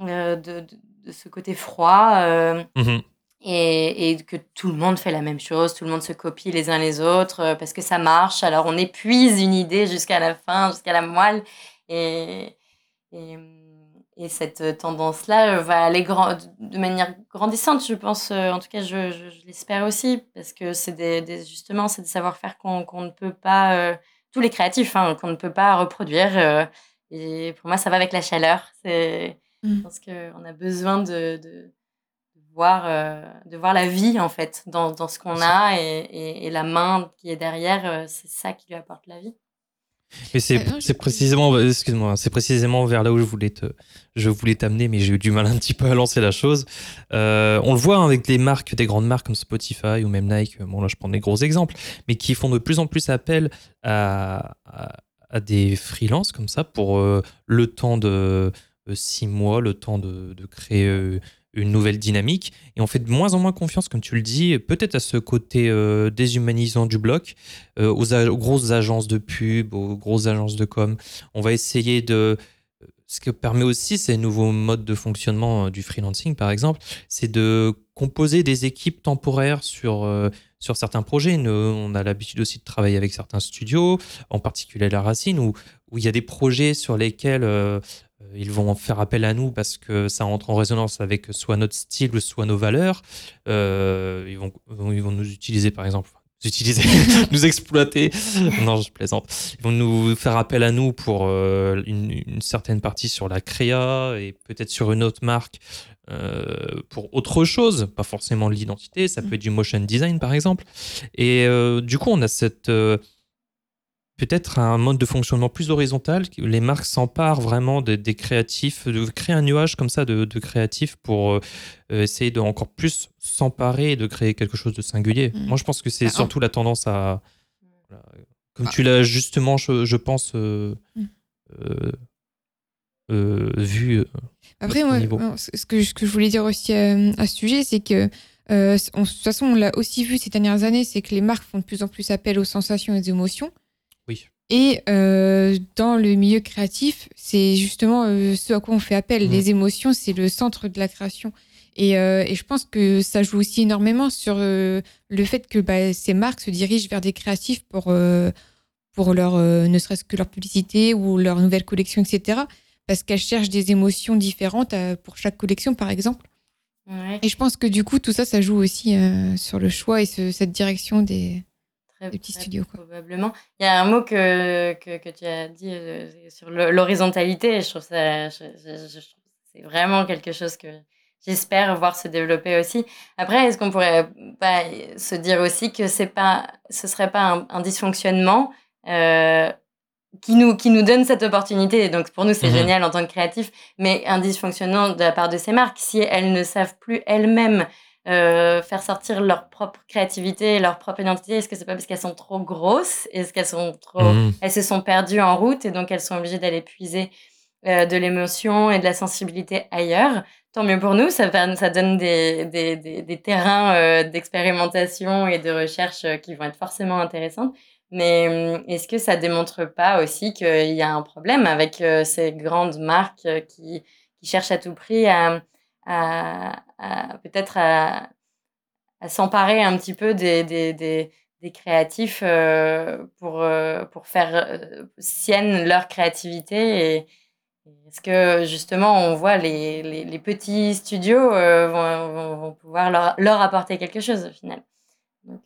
euh, de, de, de ce côté froid euh, Mhm. et, et que tout le monde fait la même chose, tout le monde se copie les uns les autres euh, parce que ça marche. Alors on épuise une idée jusqu'à la fin, jusqu'à la moelle, et, et, et cette tendance-là va aller grand, de manière grandissante, je pense. En tout cas, je, je, je l'espère aussi parce que c'est des, des- justement c'est des savoir-faire qu'on ne peut pas, euh, tous les créatifs, hein, qu'on ne peut pas reproduire. euh, et pour moi, ça va avec la chaleur. C'est, Mm. je pense qu'on a besoin de, de, de voir, euh, de voir la vie en fait dans, dans ce qu'on a et, et, et la main qui est derrière, euh, c'est ça qui lui apporte la vie. Mais c'est Euh, je- précisément, excuse-moi, c'est précisément vers là où je voulais te, je voulais t'amener, mais j'ai eu du mal un petit peu à lancer la chose. Euh, on le voit hein, avec des marques, des grandes marques comme Spotify ou même Nike. Bon là, je prends des gros exemples, mais qui font de plus en plus appel à, à, à des freelances comme ça pour euh, le temps de euh, six mois, le temps de, créer euh, une nouvelle dynamique. Et on fait de moins en moins confiance, comme tu le dis, peut-être à ce côté déshumanisant du bloc, aux, aux grosses agences de pub, aux grosses agences de com. On va essayer de... Ce que permet aussi ces nouveaux modes de fonctionnement du freelancing, par exemple, c'est de composer des équipes temporaires sur, euh, sur certains projets. On a l'habitude aussi de travailler avec certains studios, en particulier La Racine, où, où il y a des projets sur lesquels euh, ils vont faire appel à nous parce que ça entre en résonance avec soit notre style, soit nos valeurs. Euh, ils, vont, ils vont nous utiliser, par exemple, utiliser, nous exploiter. Non, je plaisante. Ils vont nous faire appel à nous pour une, une certaine partie sur la créa et peut-être sur une autre marque euh, pour autre chose, pas forcément l'identité. Ça peut être du motion design, par exemple. Et euh, du coup, on a cette euh, peut-être un mode de fonctionnement plus horizontal. où Les marques s'emparent vraiment des, des créatifs, de créer un nuage comme ça de, de créatifs pour essayer de encore plus s'emparer et de créer quelque chose de singulier. Mm. Moi, je pense que c'est Ah, surtout la tendance à, voilà, comme Ah. tu l'as justement, je, je pense, Mm. euh, vu. Après, moi, ce que, ce que je voulais dire aussi euh, à ce sujet, c'est que, euh, on- de toute façon, on l'a aussi vu ces dernières années, c'est que les marques font de plus en plus appel aux sensations et aux émotions. Oui. Et euh, dans le milieu créatif, c'est justement euh, ce à quoi on fait appel. Mhm. Les émotions, c'est le centre de la création. Et, et je pense que ça joue aussi énormément sur le fait que bah, ces marques se dirigent vers des créatifs pour, pour leur, ne serait-ce que leur publicité ou leur nouvelle collection, etc. Parce qu'elles cherchent des émotions différentes euh, pour chaque collection, par exemple. Ouais, Et je pense que du coup, tout ça, ça joue aussi euh, sur le choix et ce- cette direction des, petits très studios. Quoi. Probablement. Il y a un mot que, que, que tu as dit euh, sur l'horizontalité. Je trouve ça, je, je- je trouve que c'est vraiment quelque chose que j'espère voir se développer aussi. Après, est-ce qu'on pourrait pas se dire aussi que c'est pas, ce serait pas un, un dysfonctionnement euh, qui nous qui nous donne cette opportunité. Donc pour nous, c'est Mhm. génial en tant que créatif, mais un dysfonctionnement de la part de ces marques si elles ne savent plus elles-mêmes euh, faire sortir leur propre créativité, leur propre identité Est-ce que c'est pas parce qu'elles sont trop grosses? Est-ce qu'elles sont trop... Mhm. Elles se sont perdues en route et donc elles sont obligées d'aller puiser euh, de l'émotion et de la sensibilité ailleurs? Tant mieux pour nous, ça, ça donne des, des, des, des terrains euh, d'expérimentation et de recherche qui vont être forcément intéressants. Mais hum, est-ce que ça démontre pas aussi qu'il y a un problème avec ces grandes marques qui, qui cherchent à tout prix à, à, peut-être à, s'emparer un petit peu des, des, des, créatifs pour, pour faire sienne leur créativité et est-ce que justement on voit les, les, petits studios vont, vont, pouvoir leur, leur apporter quelque chose au final? Donc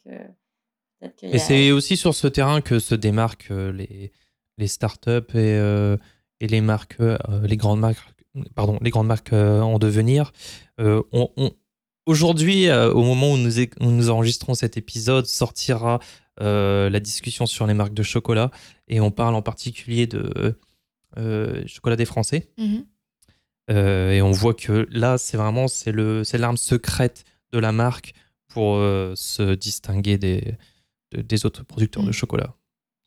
Et a... c'est aussi sur ce terrain que se démarquent euh, les, les startups et, euh, et les marques, euh, les grandes marques, pardon, les grandes marques euh, en devenir. On- on- Aujourd'hui, au moment où nous, é- où nous enregistrons cet épisode, sortira la discussion sur les marques de chocolat et on parle en particulier de chocolat des Français. Mhm. et on voit que là, c'est vraiment c'est l'arme secrète de la marque pour se distinguer des, des autres producteurs de mm. chocolat.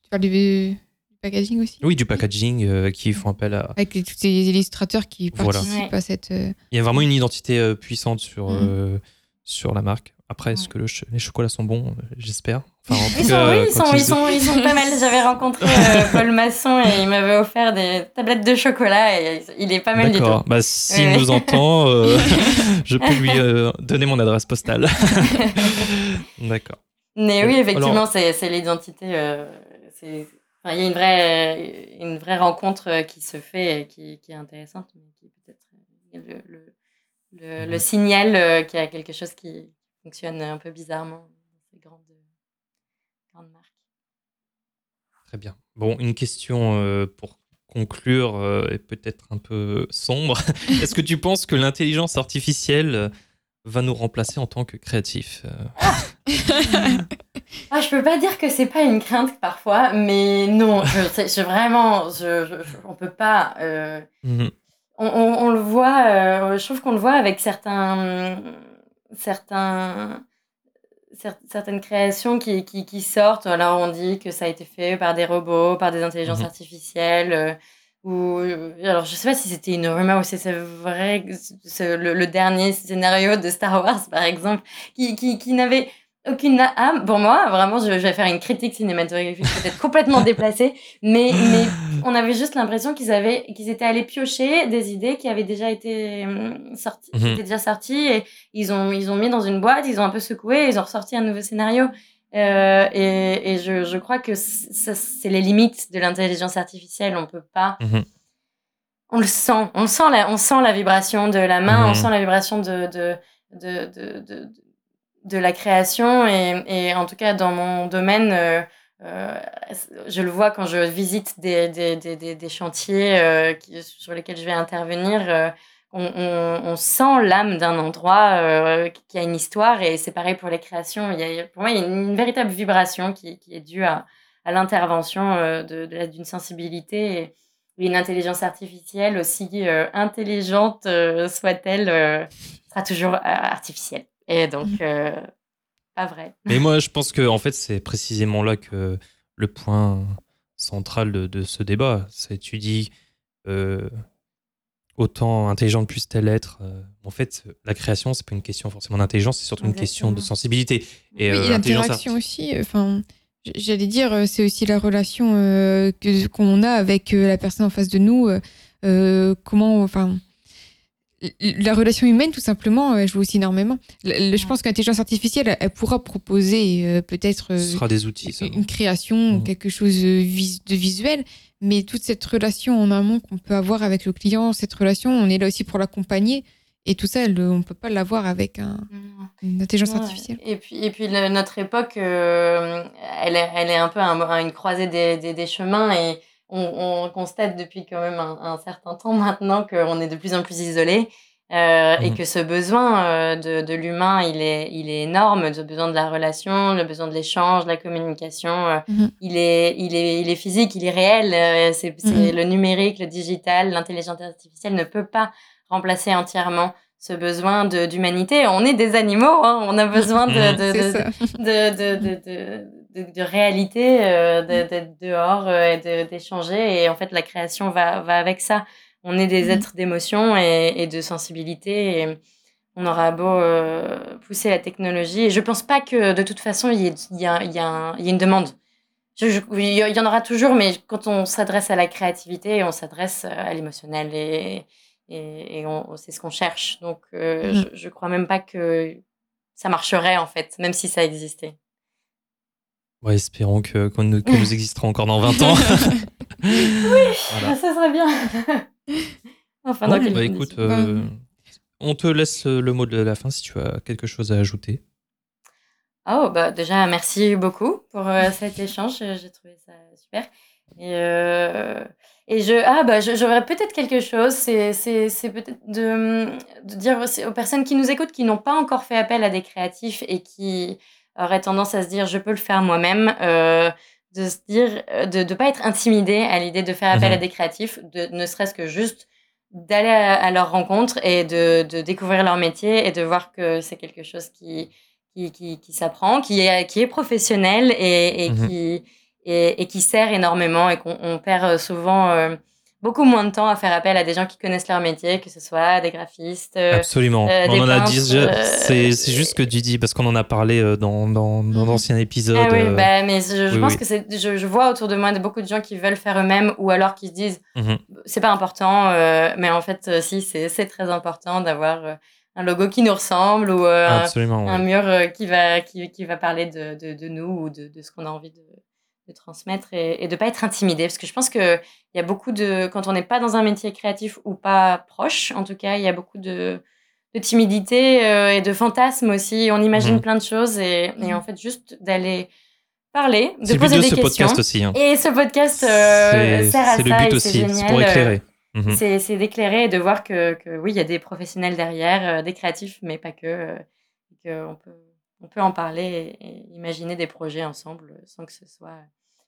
Tu parles du packaging aussi Oui, du packaging qui font appel à. Avec tous ces illustrateurs qui participent à cette. Il y a vraiment une identité puissante sur, mm. sur la marque. Après, est-ce que les chocolats sont bons? J'espère. Enfin, ils, sont, oui, ils, sont, ils, sont, ils, sont, pas mal. J'avais rencontré euh, Paul Masson et il m'avait offert des tablettes de chocolat et il est pas mal du tout. D'accord. Bah, s'il nous entend, euh, je peux lui euh, donner mon adresse postale. D'accord. Mais oui, effectivement, c'est l'identité. il y a une vraie, une vraie rencontre qui se fait et qui, qui est intéressante, mais qui peut-être le, le, le, le, mhm. signal qu'il y a quelque chose qui, fonctionne un peu bizarrement dans ces grandes, grandes marques. Très bien. Bon, une question euh, pour conclure euh, et peut-être un peu sombre. Est-ce que tu penses que l'intelligence artificielle euh, va nous remplacer en tant que créatifs ah, ah je peux pas dire que c'est pas une crainte parfois, mais non, je, je vraiment, je, on peut pas. Mmh on, on, le voit, je trouve qu'on le voit avec certains certains, certaines créations qui, qui, qui, sortent. Alors, on dit que ça a été fait par des robots, par des intelligences mhm. artificielles. Euh, ou, alors, je sais pas si c'était une rumeur ou si c'est vrai. Le, le, dernier scénario de Star Wars, par exemple, qui, qui, qui n'avait aucune âme. Pour moi, vraiment, je, vais faire une critique cinématographique peut-être complètement déplacée, mais, mais on avait juste l'impression qu'ils avaient, qu'ils étaient allés piocher des idées qui avaient déjà été hum, sorties, mhm. déjà sorties et ils ont, ils ont mis dans une boîte, ils ont un peu secoué, et ils ont ressorti un nouveau scénario. Euh, et, et je, je crois que c'est les limites de l'intelligence artificielle. On peut pas. Mhm. On le sent, on sent la, on sent la vibration de la main, on mhm. sent la vibration de, de, de, de, de de la création et, et, en tout cas dans mon domaine, euh, euh, je le vois quand je visite des, des, des, des chantiers qui, sur lesquels je vais intervenir. On, on, on, sent l'âme d'un endroit qui a une histoire et c'est pareil pour les créations. Il y a, pour moi, il y a une, véritable vibration qui, qui est due à, à l'intervention de, d'une sensibilité et, une intelligence artificielle aussi intelligente soit-elle sera toujours artificielle. Et donc, euh, pas vrai. Mais moi, je pense que en fait, c'est précisément là que le point central de, ce débat. C'est tu dis euh, autant intelligente puisse-t-elle être. Euh, en fait, la création, c'est pas une question forcément d'intelligence, c'est surtout une question de sensibilité. Et, oui, l'interaction aussi. Enfin, j'allais dire, c'est aussi la relation que qu'on a avec la personne en face de nous. comment, enfin la relation humaine, tout simplement, euh, joue aussi énormément. je pense qu'intelligence artificielle, elle, pourra proposer euh, peut-être sera des outils, une création, mmh. quelque chose de visuel, mais toute cette relation en amont qu'on peut avoir avec le client, cette relation, on est là aussi pour l'accompagner. Et tout ça, on ne peut pas l'avoir avec un, une intelligence artificielle. Et puis, et puis notre époque, euh, elle, est, elle est un peu à une croisée des, des, des chemins et on, constate depuis quand même un, certain temps maintenant qu'on est de plus en plus isolé euh, et mmh. que ce besoin euh, de, de l'humain, il est, il est énorme, le besoin de la relation, le besoin de l'échange, de la communication, euh, mmh. il, est, il, est, il est physique, il est réel, c'est mmh. le numérique, le digital, l'intelligence artificielle ne peut pas remplacer entièrement ce besoin d'humanité. On est des animaux, hein, on a besoin de, de, de, de, réalité, euh, mm. d'être dehors euh, et d'échanger. Et en fait, la création va, va avec ça. On est des mm. êtres d'émotion et, de sensibilité. Et on aura beau euh, pousser la technologie. Et je pense pas que de toute façon, il y, y, a, y, a y a une demande. il y en aura toujours, mais quand on s'adresse à la créativité, on s'adresse à l'émotionnel et, et, c'est ce qu'on cherche. Donc, mm. je, je crois même pas que ça marcherait en fait, même si ça existait. Ouais, espérons que, nous, existera encore dans 20 ans. oui, ça serait bien. enfin, dans bah, écoute, euh, on te laisse le mot de la fin si tu as quelque chose à ajouter. Oh, bah déjà, merci beaucoup pour euh, cet échange. J'ai trouvé ça super. Et, euh, et je, ah, bah, j'aurais peut-être quelque chose. C'est, peut-être de, de dire aux personnes qui nous écoutent, qui n'ont pas encore fait appel à des créatifs et qui aurait tendance à se dire je peux le faire moi-même, euh, de se dire euh, de ne pas être intimidé à l'idée de faire appel à mhm. des créatifs, de ne serait-ce que juste d'aller à, leur rencontre et de, de, découvrir leur métier et de voir que c'est quelque chose qui, qui, qui, qui s'apprend, qui est, qui est professionnel et, et mmh qui, et, et, qui sert énormément et qu'on perd souvent beaucoup moins de temps à faire appel à des gens qui connaissent leur métier, que ce soit des graphistes. Euh, Absolument. Euh, on en a dit, euh, c'est, juste que tu dis, parce qu'on en a parlé dans, dans, dans d'anciens mhm. épisodes. Ah oui, bah, mais je, pense que c'est, je, je, vois autour de moi beaucoup de gens qui veulent faire eux-mêmes ou alors qui se disent, mhm. c'est pas important, mais en fait, si, c'est, très important d'avoir un logo qui nous ressemble ou un, mur qui, va, qui, qui va parler de, de, de nous ou de, de ce qu'on a envie de de transmettre et, et de pas être intimidé parce que je pense que il y a beaucoup de quand on n'est pas dans un métier créatif ou pas proche en tout cas il y a beaucoup de, de timidité euh, et de fantasmes aussi on imagine mmh. plein de choses et, et, en fait juste d'aller parler de poser de des ce questions podcast aussi hein. et ce podcast euh, sert à ça le but aussi c'est pour éclairer mmh. c'est d'éclairer et de voir que, que oui il y a des professionnels derrière euh, des créatifs mais pas que que on peut on peut en parler et, imaginer des projets ensemble sans que ce soit.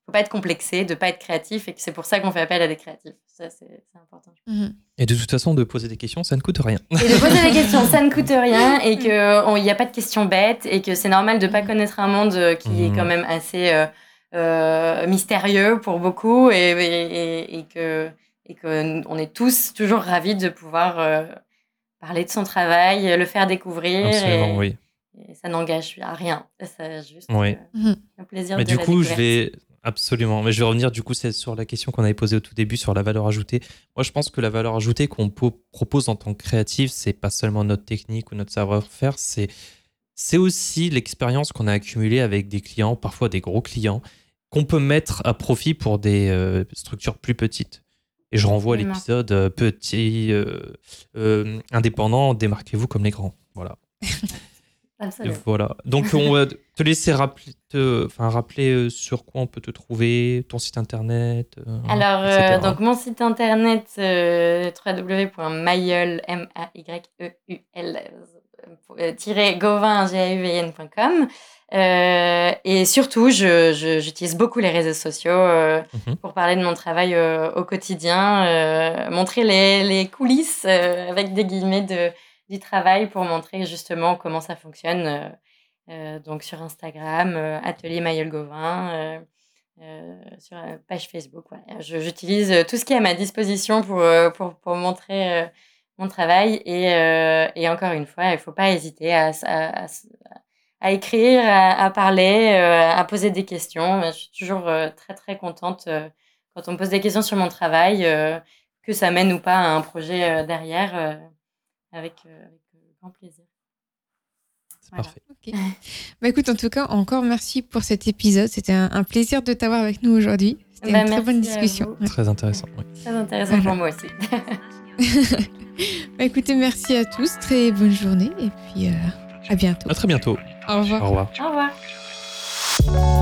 Faut pas être complexé, de pas être créatif et que c'est pour ça qu'on fait appel à des créatifs. Ça, c'est important. Mhm. Et de toute façon, de poser des questions, ça ne coûte rien. Et de poser des questions, ça ne coûte rien et qu'il n'y a pas de questions bêtes et que c'est normal de pas connaître un monde euh, qui est quand mhm. même assez euh, euh, mystérieux pour beaucoup et, et, et que et qu'on est tous toujours ravis de pouvoir parler de son travail, le faire découvrir. Absolument, oui ça n'engage à rien. C'est juste oui. Euh, un plaisir Mais de du coup, je vais absolument. Mais je vais revenir du coup sur la question qu'on avait posée au tout début sur la valeur ajoutée. Moi, je pense que la valeur ajoutée qu'on propose en tant que créatif, c'est pas seulement notre technique ou notre savoir-faire, c'est c'est aussi l'expérience qu'on a accumulée avec des clients, parfois des gros clients, qu'on peut mettre à profit pour des euh, structures plus petites. Et je renvoie à l'épisode euh, petit, indépendant, démarquez-vous comme les grands. Voilà. Voilà. Donc, on va te laisser rappeler, te, enfin, rappeler euh, sur quoi on peut te trouver, ton site internet. Euh, Alors, euh, donc, mon site internet, euh, www.mayul, gauvin.com. et surtout, j'utilise beaucoup les réseaux sociaux mhm. pour parler de mon travail au quotidien, montrer les, les coulisses avec des guillemets de, du travail pour montrer justement comment ça fonctionne. Euh, euh, donc sur Instagram, euh, Atelier Mayol Gauvin, sur la page Facebook. J'utilise tout ce qui est à ma disposition pour, pour, pour montrer mon travail. Et, et, encore une fois, il faut pas hésiter à, à, à écrire, à, parler, à poser des questions. Je suis toujours très très contente quand on me pose des questions sur mon travail, que ça mène ou pas à un projet derrière avec, euh, avec euh, grand plaisir. C'est parfait. bah écoute, en tout cas, encore merci pour cet épisode. C'était un, plaisir de t'avoir avec nous aujourd'hui. C'était bah, une très bonne discussion. Très intéressant. Très intéressant pour moi aussi. bah écoutez, merci à tous. Très bonne journée et puis euh, à bientôt. À très bientôt. Au revoir. Au revoir. Au revoir.